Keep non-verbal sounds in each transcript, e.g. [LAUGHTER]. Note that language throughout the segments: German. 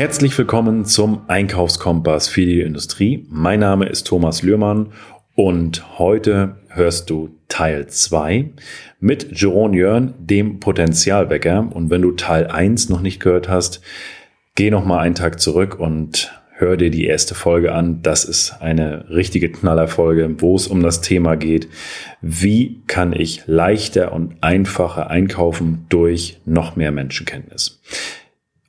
Herzlich willkommen zum Einkaufskompass für die Industrie. Mein Name ist Thomas Lührmann und heute hörst du Teil 2 mit Jerome Jörn, dem Potenzialwecker. Und wenn du Teil 1 noch nicht gehört hast, geh noch mal einen Tag zurück und hör dir die erste Folge an. Das ist eine richtige Knallerfolge, wo es um das Thema geht, wie kann ich leichter und einfacher einkaufen durch noch mehr Menschenkenntnis.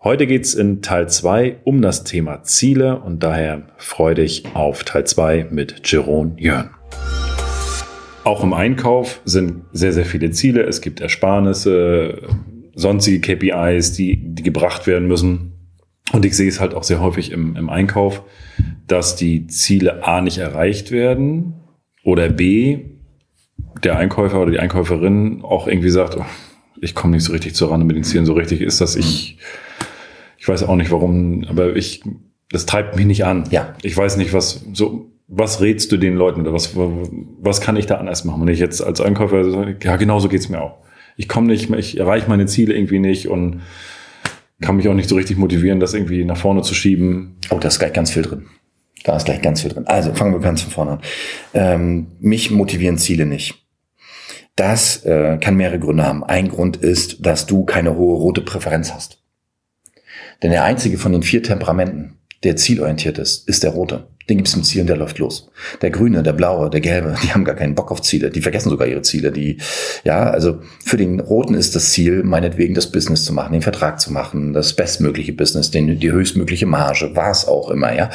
Heute geht's in Teil 2 um das Thema Ziele und daher freue dich auf Teil 2 mit Jerome Jörn. Auch im Einkauf sind sehr, sehr viele Ziele. Es gibt Ersparnisse, sonstige KPIs, die, die gebracht werden müssen. Und ich sehe es halt auch sehr häufig im, im Einkauf, dass die Ziele A nicht erreicht werden oder B, der Einkäufer oder die Einkäuferin auch irgendwie sagt, oh, ich komme nicht so richtig zur Rande mit den Zielen. So richtig ist das. Ich, ich weiß auch nicht warum, aber ich, das treibt mich nicht an. Ja. Ich weiß nicht, was, so, was rätst du den Leuten oder was, was kann ich da anders machen? Wenn ich jetzt als Einkäufer sage, ja, genau so geht's mir auch. Ich komme nicht, ich erreiche meine Ziele irgendwie nicht und kann mich auch nicht so richtig motivieren, das irgendwie nach vorne zu schieben. Oh, da ist gleich ganz viel drin. Da ist gleich ganz viel drin. Also fangen wir ganz von vorne an. Ähm, mich motivieren Ziele nicht. Das äh, kann mehrere Gründe haben. Ein Grund ist, dass du keine hohe rote Präferenz hast. Denn der einzige von den vier Temperamenten, der zielorientiert ist, ist der rote. Den gibt's im Ziel und der läuft los. Der Grüne, der Blaue, der Gelbe, die haben gar keinen Bock auf Ziele. Die vergessen sogar ihre Ziele. Die, ja, also für den Roten ist das Ziel, meinetwegen das Business zu machen, den Vertrag zu machen, das bestmögliche Business, den, die höchstmögliche Marge, was auch immer, ja.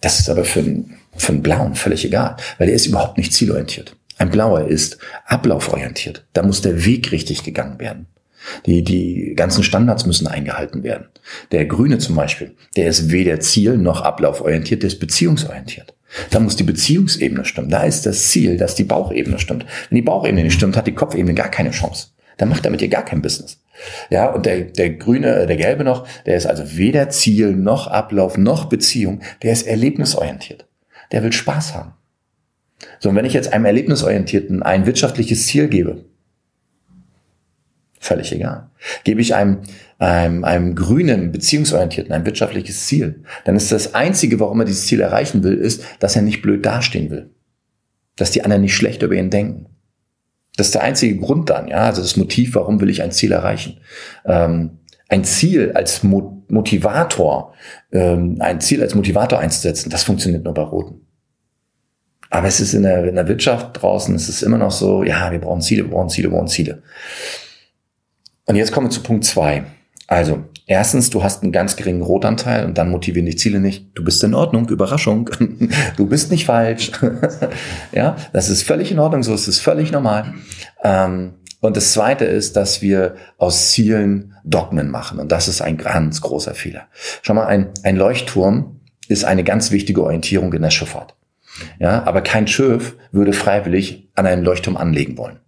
Das ist aber für einen, für einen Blauen völlig egal, weil er ist überhaupt nicht zielorientiert. Ein Blauer ist ablauforientiert. Da muss der Weg richtig gegangen werden. Die, die ganzen Standards müssen eingehalten werden. Der Grüne zum Beispiel, der ist weder ziel- noch ablauforientiert, der ist beziehungsorientiert. Da muss die Beziehungsebene stimmen. Da ist das Ziel, dass die Bauchebene stimmt. Wenn die Bauchebene nicht stimmt, hat die Kopfebene gar keine Chance. Dann macht er mit dir gar kein Business. Ja, und der, der Grüne, äh, der Gelbe noch, der ist also weder Ziel noch Ablauf noch Beziehung. Der ist erlebnisorientiert. Der will Spaß haben. So, und wenn ich jetzt einem Erlebnisorientierten ein wirtschaftliches Ziel gebe, Völlig egal. Gebe ich einem, einem, einem grünen, beziehungsorientierten ein wirtschaftliches Ziel, dann ist das Einzige, warum er dieses Ziel erreichen will, ist, dass er nicht blöd dastehen will. Dass die anderen nicht schlecht über ihn denken. Das ist der einzige Grund dann, ja, also das Motiv, warum will ich ein Ziel erreichen. Ähm, ein Ziel als Mo Motivator, ähm, ein Ziel als Motivator einzusetzen, das funktioniert nur bei Roten. Aber es ist in der, in der Wirtschaft draußen, es ist immer noch so, ja, wir brauchen Ziele, wir brauchen Ziele, wir brauchen Ziele. Und jetzt kommen wir zu Punkt zwei. Also, erstens, du hast einen ganz geringen Rotanteil und dann motivieren dich Ziele nicht. Du bist in Ordnung, Überraschung. [LAUGHS] Du bist nicht falsch. [LAUGHS] ja, das ist völlig in Ordnung, so ist es völlig normal. Ähm, und das zweite ist, dass wir aus Zielen Dogmen machen. Und das ist ein ganz großer Fehler. Schau mal, ein, ein Leuchtturm ist eine ganz wichtige Orientierung in der Schifffahrt. Ja, aber kein Schiff würde freiwillig an einen Leuchtturm anlegen wollen.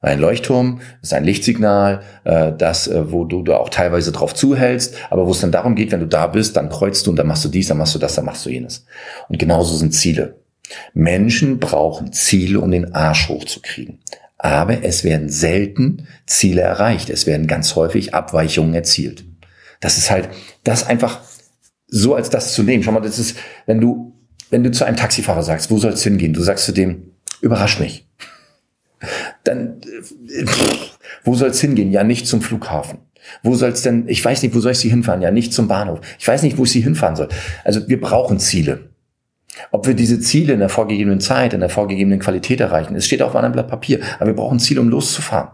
Ein Leuchtturm ist ein Lichtsignal, äh, das, äh, wo du da auch teilweise drauf zuhältst, aber wo es dann darum geht, wenn du da bist, dann kreuzt du und dann machst du dies, dann machst du das, dann machst du jenes. Und genauso sind Ziele. Menschen brauchen Ziele, um den Arsch hochzukriegen. Aber es werden selten Ziele erreicht. Es werden ganz häufig Abweichungen erzielt. Das ist halt, das einfach so als das zu nehmen. Schau mal, das ist, wenn du, wenn du zu einem Taxifahrer sagst, wo soll es hingehen? Du sagst zu dem, überrasch mich äh, wo soll es hingehen? Ja, nicht zum Flughafen. Wo soll es denn, ich weiß nicht, wo soll ich sie hinfahren? Ja, nicht zum Bahnhof. Ich weiß nicht, wo ich sie hinfahren soll. Also wir brauchen Ziele. Ob wir diese Ziele in der vorgegebenen Zeit, in der vorgegebenen Qualität erreichen, es steht auf einem Blatt Papier, aber wir brauchen Ziele, um loszufahren.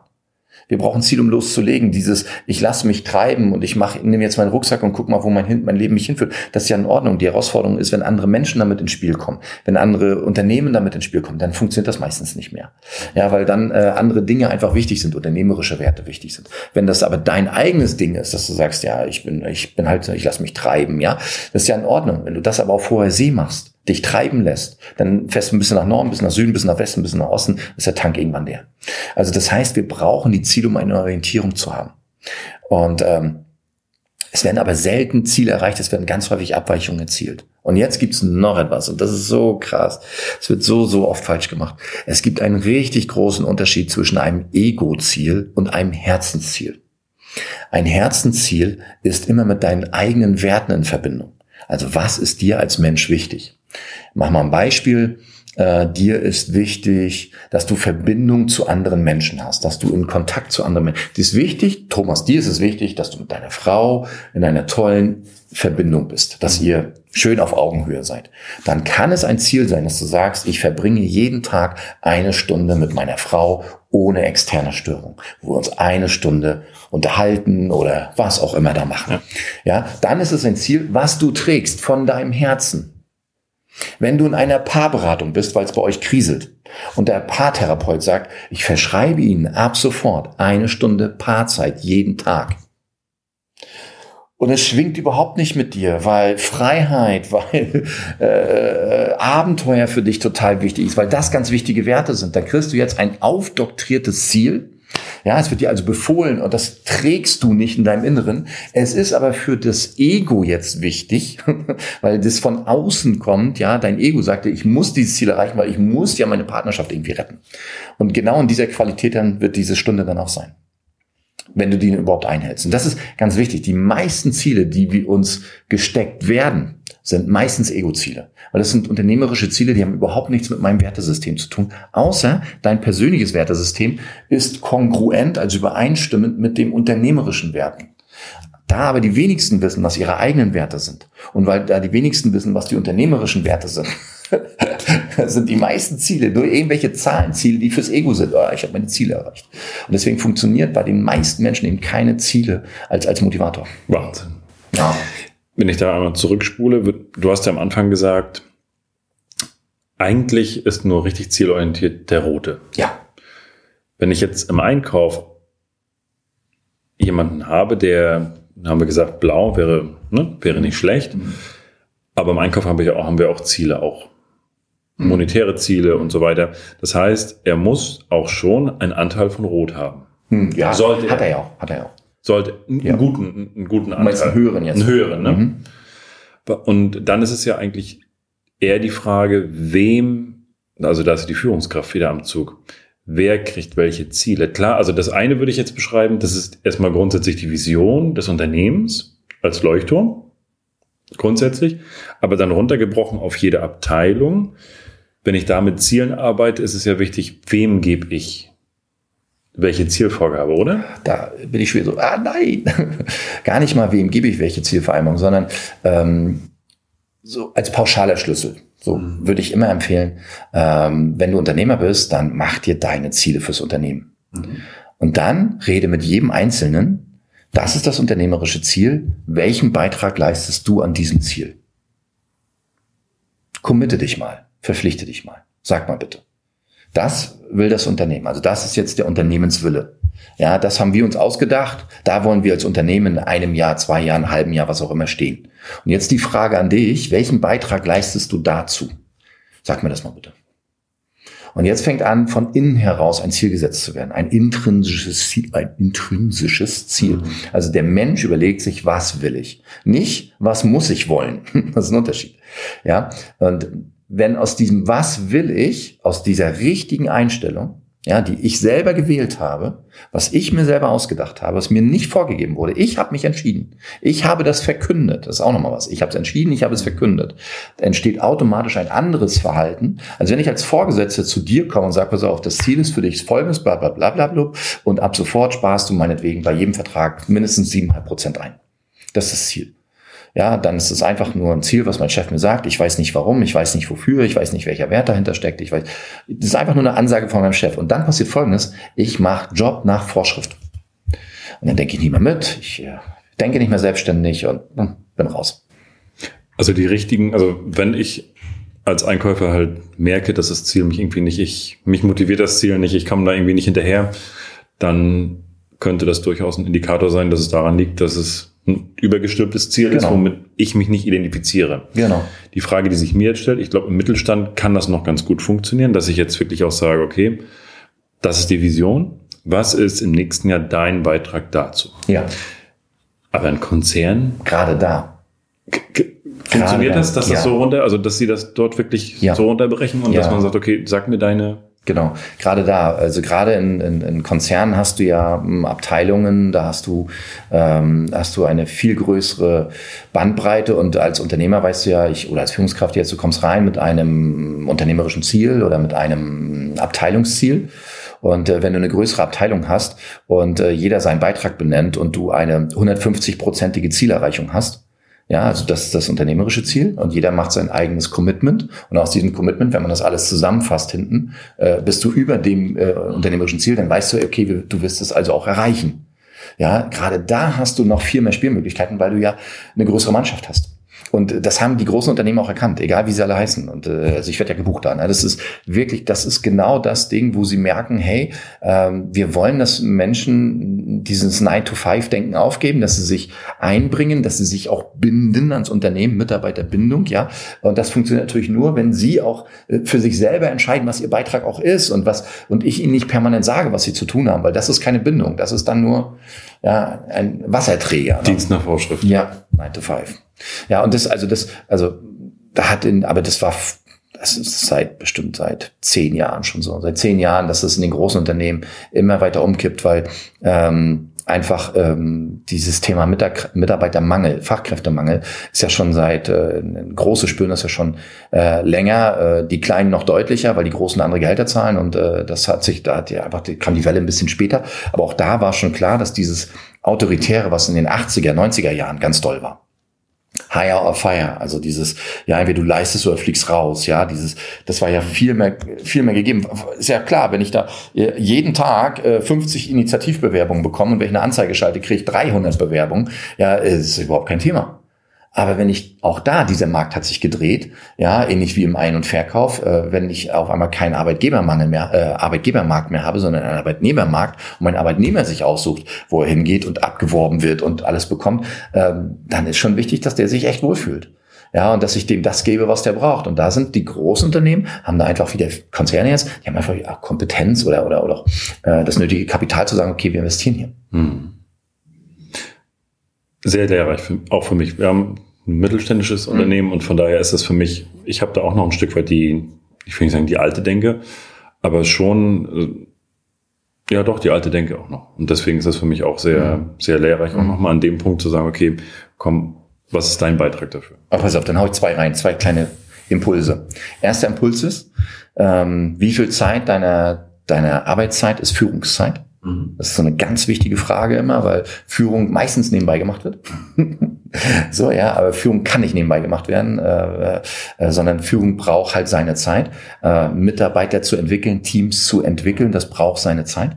Wir brauchen Ziel, um loszulegen. Dieses, ich lasse mich treiben und ich mache, nehme jetzt meinen Rucksack und guck mal, wo mein, mein Leben mich hinführt. Das ist ja in Ordnung. Die Herausforderung ist, wenn andere Menschen damit ins Spiel kommen, wenn andere Unternehmen damit ins Spiel kommen, dann funktioniert das meistens nicht mehr. Ja, weil dann äh, andere Dinge einfach wichtig sind, unternehmerische Werte wichtig sind. Wenn das aber dein eigenes Ding ist, dass du sagst, ja, ich bin, ich bin halt, ich lasse mich treiben, ja, das ist ja in Ordnung. Wenn du das aber auf hoher See machst, dich treiben lässt, dann fährst du ein bisschen nach Norden, ein bisschen nach Süden, ein bisschen nach Westen, ein bisschen nach Osten, ist der Tank irgendwann leer. Also das heißt, wir brauchen die Ziele, um eine Orientierung zu haben. Und ähm, es werden aber selten Ziele erreicht, es werden ganz häufig Abweichungen erzielt. Und jetzt gibt's noch etwas, und das ist so krass. Es wird so, so oft falsch gemacht. Es gibt einen richtig großen Unterschied zwischen einem Ego-Ziel und einem Herzensziel. Ein Herzensziel ist immer mit deinen eigenen Werten in Verbindung. Also was ist dir als Mensch wichtig? Mach mal ein Beispiel. Äh, dir ist wichtig, dass du Verbindung zu anderen Menschen hast, dass du in Kontakt zu anderen Menschen. Das ist wichtig, Thomas, dir ist es wichtig, dass du mit deiner Frau in einer tollen Verbindung bist, dass ihr schön auf Augenhöhe seid. Dann kann es ein Ziel sein, dass du sagst, ich verbringe jeden Tag eine Stunde mit meiner Frau ohne externe Störung, wo wir uns eine Stunde unterhalten oder was auch immer da machen. Ja, ja dann ist es ein Ziel, was du trägst von deinem Herzen. Wenn du in einer Paarberatung bist, weil es bei euch kriselt und der Paartherapeut sagt, ich verschreibe Ihnen ab sofort eine Stunde Paarzeit jeden Tag. Und es schwingt überhaupt nicht mit dir, weil Freiheit, [LAUGHS] weil äh, Abenteuer für dich total wichtig ist, weil das ganz wichtige Werte sind. Dann kriegst du jetzt ein aufdoktriertes Ziel, ja, es wird dir also befohlen und das trägst du nicht in deinem Inneren. Es ist aber für das Ego jetzt wichtig, [LAUGHS] weil das von außen kommt. Ja, dein Ego sagte, ich muss dieses Ziel erreichen, weil ich muss ja meine Partnerschaft irgendwie retten. Und genau in dieser Qualität dann wird diese Stunde dann auch sein wenn du die überhaupt einhältst. Und das ist ganz wichtig. Die meisten Ziele, die wir uns gesteckt werden, sind meistens Ego-Ziele. Weil das sind unternehmerische Ziele, die haben überhaupt nichts mit meinem Wertesystem zu tun. Außer dein persönliches Wertesystem ist kongruent, also übereinstimmend mit dem unternehmerischen Werten. Da aber die wenigsten wissen, was ihre eigenen Werte sind. Und weil da die wenigsten wissen, was die unternehmerischen Werte sind, [LAUGHS] sind die meisten Ziele nur irgendwelche Zahlenziele, die fürs Ego sind. Oh, ich habe meine Ziele erreicht. Und deswegen funktioniert bei den meisten Menschen eben keine Ziele als, als Motivator. Wahnsinn. Ja. Wenn ich da einmal zurückspule, du hast ja am Anfang gesagt, eigentlich ist nur richtig zielorientiert der rote. Ja. Wenn ich jetzt im Einkauf jemanden habe, der, haben wir gesagt, blau wäre, ne, wäre nicht schlecht. Mhm. Aber im Einkauf haben wir ja auch, haben wir auch Ziele, auch. Monetäre Ziele und so weiter. Das heißt, er muss auch schon einen Anteil von Rot haben. Mhm, ja, Sollte hat er ja auch, hat er ja auch sollte einen ja. guten, einen guten Anteil. einen höheren jetzt. Einen höheren, ne? Mhm. Und dann ist es ja eigentlich eher die Frage, wem, also da ist die Führungskraft wieder am Zug. Wer kriegt welche Ziele? Klar, also das eine würde ich jetzt beschreiben, das ist erstmal grundsätzlich die Vision des Unternehmens als Leuchtturm. Grundsätzlich. Aber dann runtergebrochen auf jede Abteilung. Wenn ich da mit Zielen arbeite, ist es ja wichtig, wem gebe ich welche Zielvorgabe, oder? Da bin ich schon so, ah nein, [LAUGHS] gar nicht mal, wem gebe ich welche Zielvereinbarung, sondern ähm, so als pauschaler Schlüssel. So mhm. würde ich immer empfehlen, ähm, wenn du Unternehmer bist, dann mach dir deine Ziele fürs Unternehmen. Mhm. Und dann rede mit jedem Einzelnen, das ist das unternehmerische Ziel, welchen Beitrag leistest du an diesem Ziel? Committe dich mal, verpflichte dich mal, sag mal bitte. Das will das Unternehmen. Also das ist jetzt der Unternehmenswille. Ja, das haben wir uns ausgedacht. Da wollen wir als Unternehmen in einem Jahr, zwei Jahren, halben Jahr, was auch immer stehen. Und jetzt die Frage an dich, welchen Beitrag leistest du dazu? Sag mir das mal bitte. Und jetzt fängt an, von innen heraus ein Ziel gesetzt zu werden. Ein intrinsisches Ziel. Ein intrinsisches Ziel. Mhm. Also der Mensch überlegt sich, was will ich? Nicht, was muss ich wollen? [LAUGHS] Das ist ein Unterschied. Ja. Und wenn aus diesem Was will ich, aus dieser richtigen Einstellung, ja, die ich selber gewählt habe, was ich mir selber ausgedacht habe, was mir nicht vorgegeben wurde. Ich habe mich entschieden. Ich habe das verkündet. Das ist auch nochmal was. Ich habe es entschieden, ich habe es verkündet. Da entsteht automatisch ein anderes Verhalten. Also wenn ich als Vorgesetzter zu dir komme und sage, pass auf, das Ziel ist für dich folgendes, bla bla bla bla bla, und ab sofort sparst du meinetwegen bei jedem Vertrag mindestens siebeneinhalb Prozent ein. Das ist das Ziel ja, dann ist es einfach nur ein Ziel, was mein Chef mir sagt. Ich weiß nicht warum, ich weiß nicht wofür, ich weiß nicht, welcher Wert dahinter steckt. Ich weiß, das ist einfach nur eine Ansage von meinem Chef. Und dann passiert Folgendes: Ich mache Job nach Vorschrift. Und dann denke ich nicht mehr mit, ich äh, denke nicht mehr selbstständig und hm, bin raus. Also die richtigen, also wenn ich als Einkäufer halt merke, dass das Ziel mich irgendwie nicht, ich, mich motiviert das Ziel nicht, ich komme da irgendwie nicht hinterher, dann könnte das durchaus ein Indikator sein, dass es daran liegt, dass es ein übergestülptes Ziel genau. ist, womit ich mich nicht identifiziere. Genau. Die Frage, die sich mir jetzt stellt, ich glaube, im Mittelstand kann das noch ganz gut funktionieren, dass ich jetzt wirklich auch sage, okay, das ist die Vision. Was ist im nächsten Jahr dein Beitrag dazu? Ja. Aber ein Konzern. Gerade da. Funktioniert das, dass ja. das so runter, also dass sie das dort wirklich ja. so runterbrechen und ja. dass man sagt, okay, sag mir deine Genau, gerade da, also gerade in, in, in Konzernen hast du ja hm, Abteilungen, da hast du ähm, hast du eine viel größere Bandbreite und als Unternehmer weißt du ja, ich oder als Führungskraft jetzt, du kommst rein mit einem unternehmerischen Ziel oder mit einem Abteilungsziel. Und äh, wenn du eine größere Abteilung hast und äh, jeder seinen Beitrag benennt und du eine 150-prozentige Zielerreichung hast, ja, also das ist das unternehmerische Ziel und jeder macht sein eigenes Commitment und aus diesem Commitment, wenn man das alles zusammenfasst hinten, äh, bist du über dem äh, unternehmerischen Ziel, dann weißt du, okay, du wirst es also auch erreichen. Ja, gerade da hast du noch viel mehr Spielmöglichkeiten, weil du ja eine größere Mannschaft hast. Und das haben die großen Unternehmen auch erkannt, egal wie sie alle heißen. Und äh, also ich werde ja gebucht da. Ne? Das ist wirklich, das ist genau das Ding, wo sie merken, hey, ähm, wir wollen, dass Menschen dieses 9-to-5-Denken aufgeben, dass sie sich einbringen, dass sie sich auch binden ans Unternehmen, Mitarbeiterbindung, ja. Und das funktioniert natürlich nur, wenn sie auch äh, für sich selber entscheiden, was ihr Beitrag auch ist und was, und ich ihnen nicht permanent sage, was sie zu tun haben, weil das ist keine Bindung. Das ist dann nur ja, ein Wasserträger. Ne? Dienst nach Vorschrift. Ja, 9 to 5. Ja, und das, also das, also da hat in, aber das war das ist seit bestimmt seit zehn Jahren schon so. Seit zehn Jahren, dass es in den großen Unternehmen immer weiter umkippt, weil ähm, einfach ähm, dieses Thema Mitarbeitermangel, Fachkräftemangel ist ja schon seit äh, große spüren das ja schon äh, länger, äh, die Kleinen noch deutlicher, weil die Großen andere Gehälter zahlen und äh, das hat sich, da hat ja einfach die, kam die Welle ein bisschen später, aber auch da war schon klar, dass dieses autoritäre, was in den 80er, 90er Jahren ganz doll war, Hire or Fire, also dieses, ja, entweder du leistest oder fliegst raus, ja, dieses, das war ja viel mehr, viel mehr gegeben. Ist ja klar, wenn ich da äh, jeden Tag 50 äh, Initiativbewerbungen bekomme und wenn ich eine Anzeige schalte, kriege ich 300 Bewerbungen, ja, ist überhaupt kein Thema. Aber wenn ich auch da, dieser Markt hat sich gedreht, ja, ähnlich wie im Ein- und Verkauf, äh, wenn ich auf einmal keinen Arbeitgebermangel mehr, äh, Arbeitgebermarkt mehr habe, sondern einen Arbeitnehmermarkt und mein Arbeitnehmer sich aussucht, wo er hingeht und abgeworben wird und alles bekommt, äh, dann ist schon wichtig, dass der sich echt wohlfühlt. Ja, und dass ich dem das gebe, was der braucht. Und da sind die großen Unternehmen, haben da einfach wieder Konzerne jetzt, die haben einfach Kompetenz oder, oder, oder äh, das nötige Kapital zu sagen, okay, wir investieren hier. Hm sehr lehrreich, für, auch für mich. Wir haben ein mittelständisches mhm. Unternehmen und von daher ist das für mich, ich habe da auch noch ein Stück weit die, ich will nicht sagen die alte Denke, aber schon, äh, ja doch, die alte Denke auch noch. Und deswegen ist das für mich auch sehr, mhm. sehr lehrreich, auch mhm. nochmal an dem Punkt zu sagen, okay, komm, was ist dein Beitrag dafür? Aber pass auf, dann hau ich zwei rein, zwei kleine Impulse. Erster Impuls ist, ähm, wie viel Zeit deiner, deiner Arbeitszeit ist Führungszeit? Mhm. Das ist so eine ganz wichtige Frage immer, weil Führung meistens nebenbei gemacht wird. [LAUGHS] [LAUGHS] so, ja, aber Führung kann nicht nebenbei gemacht werden, äh, äh, sondern Führung braucht halt seine Zeit. Äh, Mitarbeiter zu entwickeln, Teams zu entwickeln, das braucht seine Zeit.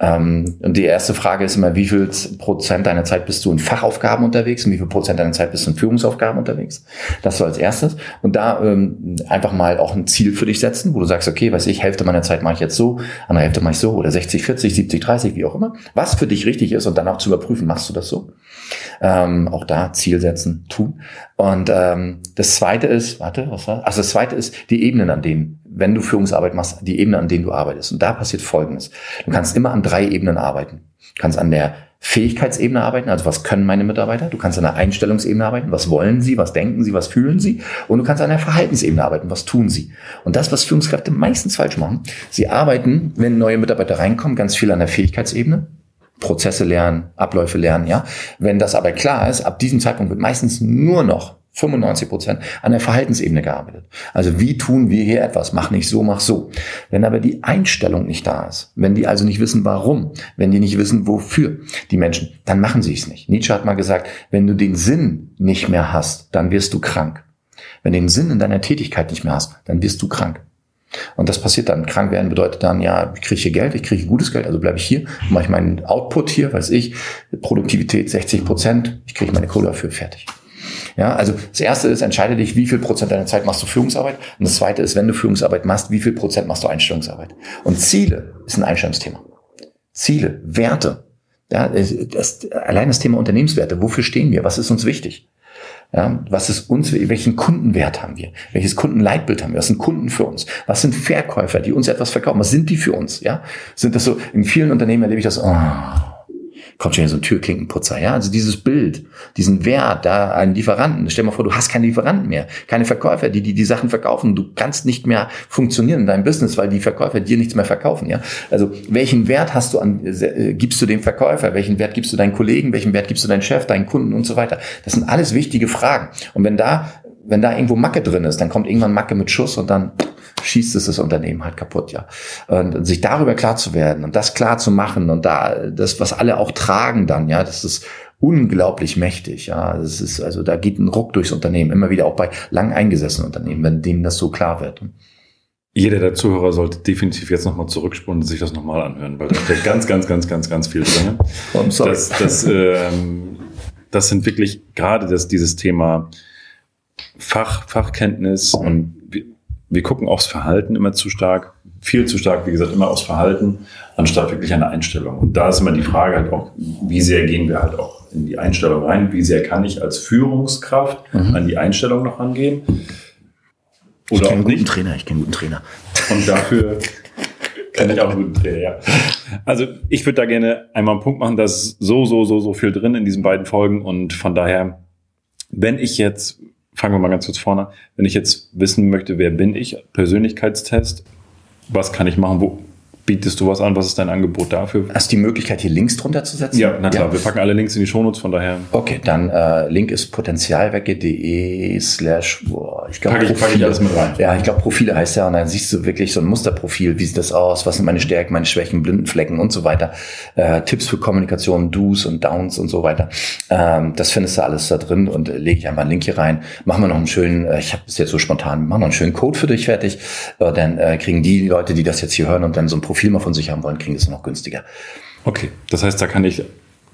Ähm, und die erste Frage ist immer, wie viel Prozent deiner Zeit bist du in Fachaufgaben unterwegs und wie viel Prozent deiner Zeit bist du in Führungsaufgaben unterwegs? Das so als erstes. Und da ähm, einfach mal auch ein Ziel für dich setzen, wo du sagst, okay, weiß ich, Hälfte meiner Zeit mache ich jetzt so, andere Hälfte mache ich so oder 60, 40, 70, 30, wie auch immer. Was für dich richtig ist und dann auch zu überprüfen, machst du das so? Ähm, auch da Ziel setzen, tun. Und ähm, das zweite ist, warte, was war? Also das zweite ist die Ebenen, an denen, wenn du Führungsarbeit machst, die Ebenen, an denen du arbeitest. Und da passiert Folgendes. Du kannst immer an drei Ebenen arbeiten. Du kannst an der Fähigkeitsebene arbeiten, also was können meine Mitarbeiter? Du kannst an der Einstellungsebene arbeiten, was wollen sie, was denken sie, was fühlen sie? Und du kannst an der Verhaltensebene arbeiten, was tun sie? Und das, was Führungskräfte meistens falsch machen, sie arbeiten, wenn neue Mitarbeiter reinkommen, ganz viel an der Fähigkeitsebene, Prozesse lernen, Abläufe lernen, ja. Wenn das aber klar ist, ab diesem Zeitpunkt wird meistens nur noch 95 Prozent an der Verhaltensebene gearbeitet. Also wie tun wir hier etwas? Mach nicht so, mach so. Wenn aber die Einstellung nicht da ist, wenn die also nicht wissen, warum, wenn die nicht wissen, wofür die Menschen, dann machen sie es nicht. Nietzsche hat mal gesagt, wenn du den Sinn nicht mehr hast, dann wirst du krank. Wenn du den Sinn in deiner Tätigkeit nicht mehr hast, dann wirst du krank. Und das passiert dann. Krank werden bedeutet dann, ja, ich kriege hier Geld, ich kriege gutes Geld, also bleibe ich hier, mache ich meinen Output hier, weiß ich, Produktivität 60 Prozent, ich kriege meine Kohle dafür fertig. Ja, also das erste ist, entscheide dich, wie viel Prozent deiner Zeit machst du Führungsarbeit. Und das zweite ist, wenn du Führungsarbeit machst, wie viel Prozent machst du Einstellungsarbeit. Und Ziele ist ein Einstellungsthema. Ziele, Werte. Ja, das, allein das Thema Unternehmenswerte. Wofür stehen wir? Was ist uns wichtig? Ja, was ist uns, welchen Kundenwert haben wir? Welches Kundenleitbild haben wir? Was sind Kunden für uns? Was sind Verkäufer, die uns etwas verkaufen? Was sind die für uns? Ja, sind das so, in vielen Unternehmen erlebe ich das, oh, kommt schon hier so ein Türklinkenputzer, ja. Also dieses Bild, diesen Wert, da einen Lieferanten. Stell dir mal vor, du hast keine Lieferanten mehr, keine Verkäufer, die die, die Sachen verkaufen. Du kannst nicht mehr funktionieren in deinem Business, weil die Verkäufer dir nichts mehr verkaufen, ja. Also welchen Wert hast du an, äh, gibst du dem Verkäufer? Welchen Wert gibst du deinen Kollegen? Welchen Wert gibst du deinen Chef, deinen Kunden und so weiter? Das sind alles wichtige Fragen. Und wenn da, wenn da irgendwo Macke drin ist, dann kommt irgendwann Macke mit Schuss und dann schießt es das Unternehmen halt kaputt, ja. Und sich darüber klar zu werden und das klar zu machen und da das, was alle auch tragen dann, ja, das ist unglaublich mächtig, ja. Das ist, also da geht ein Ruck durchs Unternehmen, immer wieder auch bei lang eingesessenen Unternehmen, wenn denen das so klar wird. Jeder der Zuhörer sollte definitiv jetzt nochmal zurückspulen und sich das nochmal anhören, weil da steckt ganz, ganz, ganz, ganz, ganz viel drin. [LAUGHS] Oh, sorry. Das, das, ähm, das sind wirklich gerade das, dieses Thema Fach, Fachkenntnis und wir gucken aufs Verhalten immer zu stark, viel zu stark, wie gesagt, immer aufs Verhalten, anstatt wirklich eine Einstellung. Und da ist immer die Frage halt auch, wie sehr gehen wir halt auch in die Einstellung rein, wie sehr kann ich als Führungskraft mhm. an die Einstellung noch rangehen? Oder ich kenne einen guten Trainer, ich kenne einen guten Trainer. Und dafür kenne ich auch einen guten Trainer, ja. Also ich würde da gerne einmal einen Punkt machen, da ist so, so, so, so viel drin in diesen beiden Folgen und von daher, wenn ich jetzt fangen wir mal ganz kurz vorne. Wenn ich jetzt wissen möchte, wer bin ich, Persönlichkeitstest, was kann ich machen, wo, bietest du was an? Was ist dein Angebot dafür? Hast du die Möglichkeit, hier Links drunter zu setzen? Ja, na klar. Ja. Wir packen alle Links in die Shownotes, von daher. Okay, dann äh, Link ist potenzialwecke.de slash, boah, ich glaube, Profile. Pack ich alles mit rein. Ja, ich glaube, Profile heißt ja, und dann siehst du wirklich so ein Musterprofil. Wie sieht das aus? Was sind meine Stärken, meine Schwächen, blinden Flecken und so weiter. Äh, Tipps für Kommunikation, Do's und Downs und so weiter. Ähm, das findest du alles da drin und äh, lege ich einfach einen Link hier rein. Machen wir noch einen schönen, äh, ich habe es jetzt so spontan, machen noch einen schönen Code für dich fertig. Äh, dann äh, kriegen die Leute, die das jetzt hier hören und dann so ein Profil mal von sich haben wollen, kriegen es noch günstiger. Okay, das heißt, da kann ich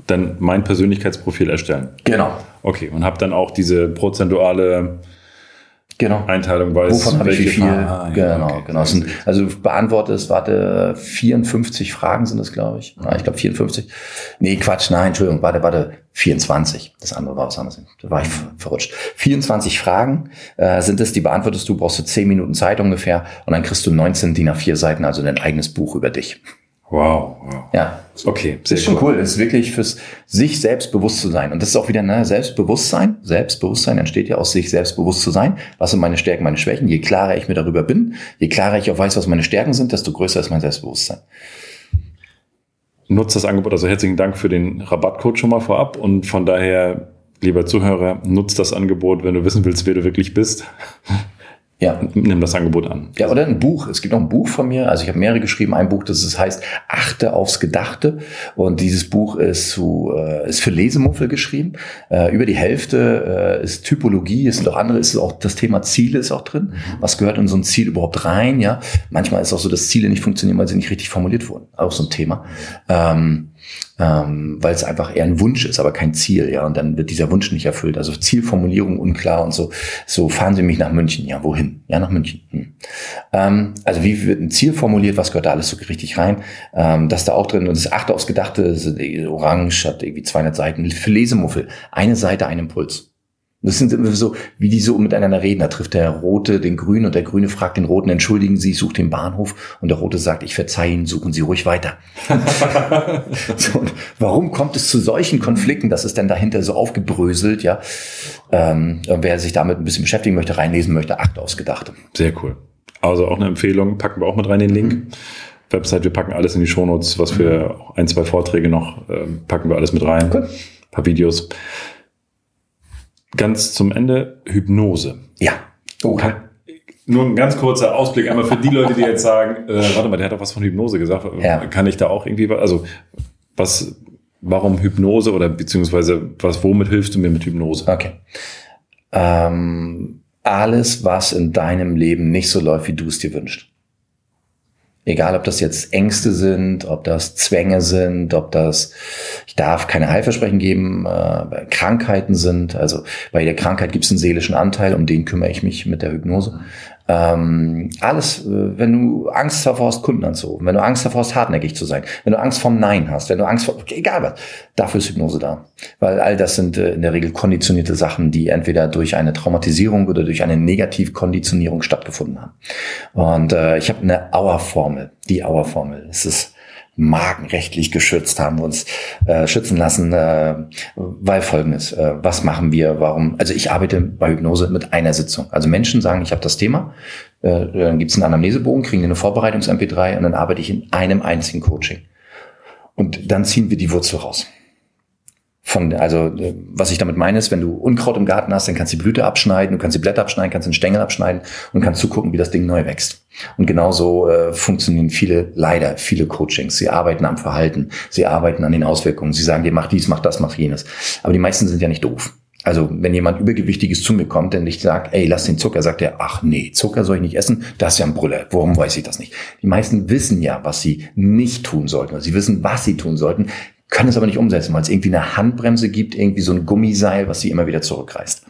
dann mein Persönlichkeitsprofil erstellen. Genau. Okay, und habe dann auch diese prozentuale Genau. Einteilung weiß. Wovon habe ich wie viel? Ah, genau, okay. genau. Also beantwortet warte, 54 Fragen sind es, glaube ich. Ja, ich glaube 54. Nee, Quatsch, nein, Entschuldigung, warte, warte, 24. Das andere war was anderes. Da war ich verrutscht. 24 Fragen äh, sind es, die beantwortest du, brauchst du 10 Minuten Zeit ungefähr und dann kriegst du 19 DIN A4 Seiten, also dein eigenes Buch über dich. Wow, wow. Ja. Okay. Das ist schon cool. Das ist wirklich fürs sich selbstbewusst zu sein. Und das ist auch wieder ne, Selbstbewusstsein. Selbstbewusstsein entsteht ja aus sich selbstbewusst zu sein. Was sind meine Stärken, meine Schwächen? Je klarer ich mir darüber bin, je klarer ich auch weiß, was meine Stärken sind, desto größer ist mein Selbstbewusstsein. Nutzt das Angebot. Also herzlichen Dank für den Rabattcode schon mal vorab. Und von daher, lieber Zuhörer, nutzt das Angebot, wenn du wissen willst, wer du wirklich bist. Ja. Nimm das Angebot an. Ja, oder ein Buch. Es gibt noch ein Buch von mir. Also ich habe mehrere geschrieben. Ein Buch, das heißt Achte aufs Gedachte. Und dieses Buch ist, zu, äh, ist für Lesemuffel geschrieben. Äh, über die Hälfte äh, ist Typologie. Es sind auch andere, ist auch das Thema Ziele ist auch drin. Mhm. Was gehört in so ein Ziel überhaupt rein? Ja. Manchmal ist auch so, dass Ziele nicht funktionieren, weil sie nicht richtig formuliert wurden. Auch so ein Thema. Ähm, ähm, weil es einfach eher ein Wunsch ist, aber kein Ziel, ja, und dann wird dieser Wunsch nicht erfüllt. Also Zielformulierung unklar und so. So fahren Sie mich nach München, ja, wohin? Ja, nach München. Hm. Ähm, also wie wird ein Ziel formuliert? Was gehört da alles so richtig rein? Ähm, das da auch drin und das achte aufs Gedachte, Orange hat irgendwie 200 Seiten für Lesemuffel, eine Seite, ein Impuls. Das sind immer so, wie die so miteinander reden. Da trifft der Rote den Grünen und der Grüne fragt den Roten, entschuldigen Sie, ich suche den Bahnhof. Und der Rote sagt, ich verzeihe Ihnen, suchen Sie ruhig weiter. [LAUGHS] so, warum kommt es zu solchen Konflikten? Das ist denn dahinter so aufgebröselt, ja. Ähm, wer sich damit ein bisschen beschäftigen möchte, reinlesen möchte, acht aufs Gedachte. Sehr cool. Also auch eine Empfehlung, packen wir auch mit rein den Link. Mhm. Website, wir packen alles in die Shownotes, was für ein, zwei Vorträge noch, äh, packen wir alles mit rein. Cool. Ein paar Videos. Ganz zum Ende Hypnose. Ja. Oh. nur ein ganz kurzer Ausblick einmal für die Leute, die jetzt sagen, äh, warte mal, der hat doch was von Hypnose gesagt. Ja. Kann ich da auch irgendwie, also was, warum Hypnose oder beziehungsweise was, womit hilfst du mir mit Hypnose? Okay. Ähm, alles, was in deinem Leben nicht so läuft, wie du es dir wünschst. Egal, ob das jetzt Ängste sind, ob das Zwänge sind, ob das, ich darf keine Heilversprechen geben, äh, Krankheiten sind. Also bei jeder Krankheit gibt es einen seelischen Anteil, um den kümmere ich mich mit der Hypnose. Ähm, alles, äh, wenn du Angst davor hast, Kunden anzurufen, wenn du Angst davor hast, hartnäckig zu sein, wenn du Angst vom Nein hast, wenn du Angst vor, egal was, dafür ist Hypnose da. Weil all das sind äh, in der Regel konditionierte Sachen, die entweder durch eine Traumatisierung oder durch eine Negativkonditionierung stattgefunden haben. Und äh, ich habe eine Auerformel, die Auerformel. Es ist markenrechtlich geschützt, haben wir uns äh, schützen lassen, äh, weil folgendes, äh, was machen wir, warum, also ich arbeite bei Hypnose mit einer Sitzung. Also Menschen sagen, ich habe das Thema, äh, dann gibt es einen Anamnesebogen, kriegen eine Vorbereitungs-MP3 und dann arbeite ich in einem einzigen Coaching. Und dann ziehen wir die Wurzel raus. Von, also äh, was ich damit meine ist, wenn du Unkraut im Garten hast, dann kannst du die Blüte abschneiden, du kannst die Blätter abschneiden, kannst den Stängel abschneiden und kannst zugucken, wie das Ding neu wächst. Und genauso äh, funktionieren viele, leider viele Coachings. Sie arbeiten am Verhalten, sie arbeiten an den Auswirkungen, sie sagen dir, mach dies, mach das, mach jenes. Aber die meisten sind ja nicht doof. Also wenn jemand Übergewichtiges zu mir kommt, und ich sage, ey, lass den Zucker, sagt er, ach nee, Zucker soll ich nicht essen, das ist ja ein Brüller. Warum weiß ich das nicht? Die meisten wissen ja, was sie nicht tun sollten. Sie wissen, was sie tun sollten können es aber nicht umsetzen, weil es irgendwie eine Handbremse gibt, irgendwie so ein Gummiseil, was sie immer wieder zurückreißt.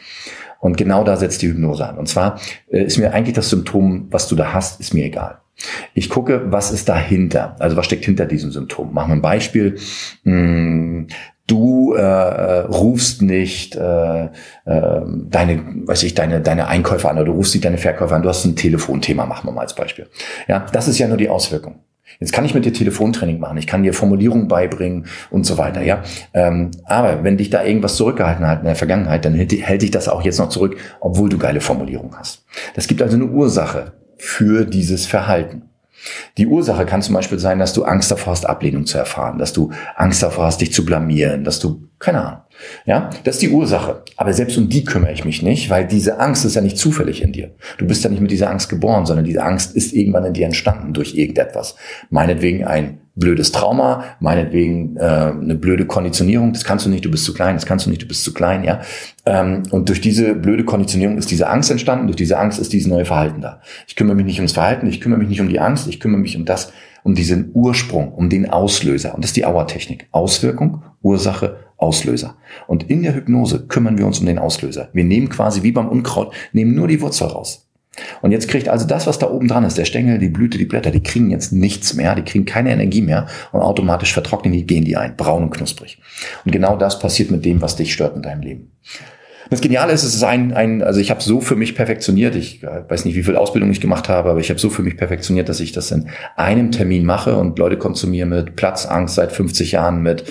Und genau da setzt die Hypnose an. Und zwar äh, ist mir eigentlich das Symptom, was du da hast, ist mir egal. Ich gucke, was ist dahinter? Also was steckt hinter diesem Symptom? Machen wir ein Beispiel. Hm, du äh, äh, rufst nicht äh, äh, deine, weiß ich, deine, deine Einkäufer an oder du rufst nicht deine Verkäufer an, du hast ein Telefonthema, machen wir mal als Beispiel. Ja, das ist ja nur die Auswirkung. Jetzt kann ich mit dir Telefontraining machen, ich kann dir Formulierungen beibringen und so weiter, ja. Ähm, aber wenn dich da irgendwas zurückgehalten hat in der Vergangenheit, dann hält, hält dich das auch jetzt noch zurück, obwohl du geile Formulierungen hast. Das gibt also eine Ursache für dieses Verhalten. Die Ursache kann zum Beispiel sein, dass du Angst davor hast, Ablehnung zu erfahren, dass du Angst davor hast, dich zu blamieren, dass du, keine Ahnung. Ja, das ist die Ursache. Aber selbst um die kümmere ich mich nicht, weil diese Angst ist ja nicht zufällig in dir. Du bist ja nicht mit dieser Angst geboren, sondern diese Angst ist irgendwann in dir entstanden durch irgendetwas. Meinetwegen ein blödes Trauma, meinetwegen äh, eine blöde Konditionierung, das kannst du nicht, du bist zu klein, das kannst du nicht, du bist zu klein, ja. Ähm, und durch diese blöde Konditionierung ist diese Angst entstanden, durch diese Angst ist dieses neue Verhalten da. Ich kümmere mich nicht ums Verhalten, ich kümmere mich nicht um die Angst, ich kümmere mich um das, um diesen Ursprung, um den Auslöser. Und das ist die Auertechnik. Auswirkung, Ursache, Auslöser. Und in der Hypnose kümmern wir uns um den Auslöser. Wir nehmen quasi wie beim Unkraut, nehmen nur die Wurzel raus. Und jetzt kriegt also das, was da oben dran ist, der Stängel, die Blüte, die Blätter, die kriegen jetzt nichts mehr, die kriegen keine Energie mehr und automatisch vertrocknen die, gehen die ein, braun und knusprig. Und genau das passiert mit dem, was dich stört in deinem Leben. Das Geniale ist, es ist ein, ein also ich habe so für mich perfektioniert, ich weiß nicht, wie viel Ausbildung ich gemacht habe, aber ich habe so für mich perfektioniert, dass ich das in einem Termin mache und Leute kommen zu mir mit Platzangst seit 50 Jahren, mit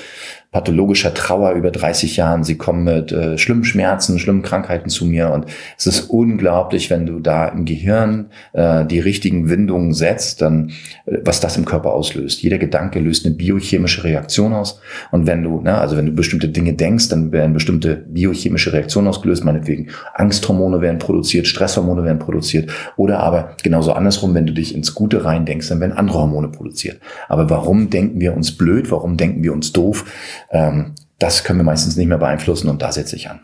pathologischer Trauer über 30 Jahren. Sie kommen mit äh, schlimmen Schmerzen, schlimmen Krankheiten zu mir und es ist unglaublich, wenn du da im Gehirn äh, die richtigen Windungen setzt, dann äh, was das im Körper auslöst. Jeder Gedanke löst eine biochemische Reaktion aus und wenn du, ne, also wenn du bestimmte Dinge denkst, dann werden bestimmte biochemische Reaktionen ausgelöst, meinetwegen Angsthormone werden produziert, Stresshormone werden produziert oder aber genauso andersrum, wenn du dich ins Gute rein denkst, dann werden andere Hormone produziert. Aber warum denken wir uns blöd? Warum denken wir uns doof? Ähm, das können wir meistens nicht mehr beeinflussen und da setze ich an.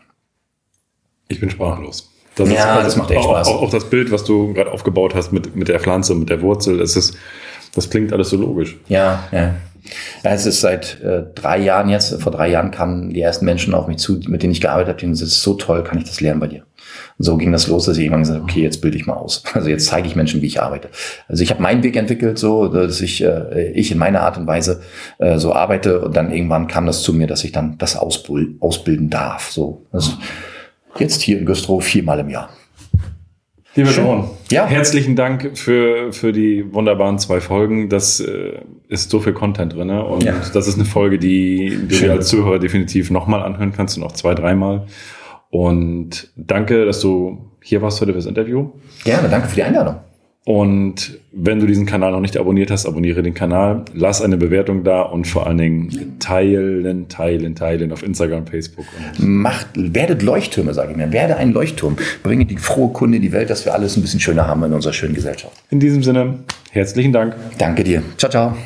Ich bin sprachlos. Das ja, ist, das macht echt Spaß. Auch, auch, das Bild, was du gerade aufgebaut hast mit, mit der Pflanze, mit der Wurzel, das, ist, das klingt alles so logisch. Ja, ja. Ja, es ist seit äh, drei Jahren jetzt, vor drei Jahren kamen die ersten Menschen auf mich zu, mit denen ich gearbeitet habe, die sagen, das ist so toll, kann ich das lernen bei dir? Und so ging das los, dass ich irgendwann gesagt habe, okay, jetzt bilde ich mal aus. Also jetzt zeige ich Menschen, wie ich arbeite. Also ich habe meinen Weg entwickelt, so dass ich, äh, ich in meiner Art und Weise äh, so arbeite und dann irgendwann kam das zu mir, dass ich dann das ausbilden darf. So, also jetzt hier in Güstrow viermal im Jahr. Lieber John, ja. herzlichen Dank für, für die wunderbaren zwei Folgen. Das äh, ist so viel Content drin. Ne? Und ja. das ist eine Folge, die du dir als Zuhörer definitiv nochmal anhören kannst und auch zwei, dreimal. Und danke, dass du hier warst heute fürs Interview. Gerne, danke für die Einladung. Und wenn du diesen Kanal noch nicht abonniert hast, abonniere den Kanal, lass eine Bewertung da und vor allen Dingen teilen, teilen, teilen auf Instagram, Facebook. Macht, werdet Leuchttürme, sage ich mir. Werde ein Leuchtturm. Bringe die frohe Kunde in die Welt, dass wir alles ein bisschen schöner haben in unserer schönen Gesellschaft. In diesem Sinne, herzlichen Dank. Danke dir. Ciao, ciao.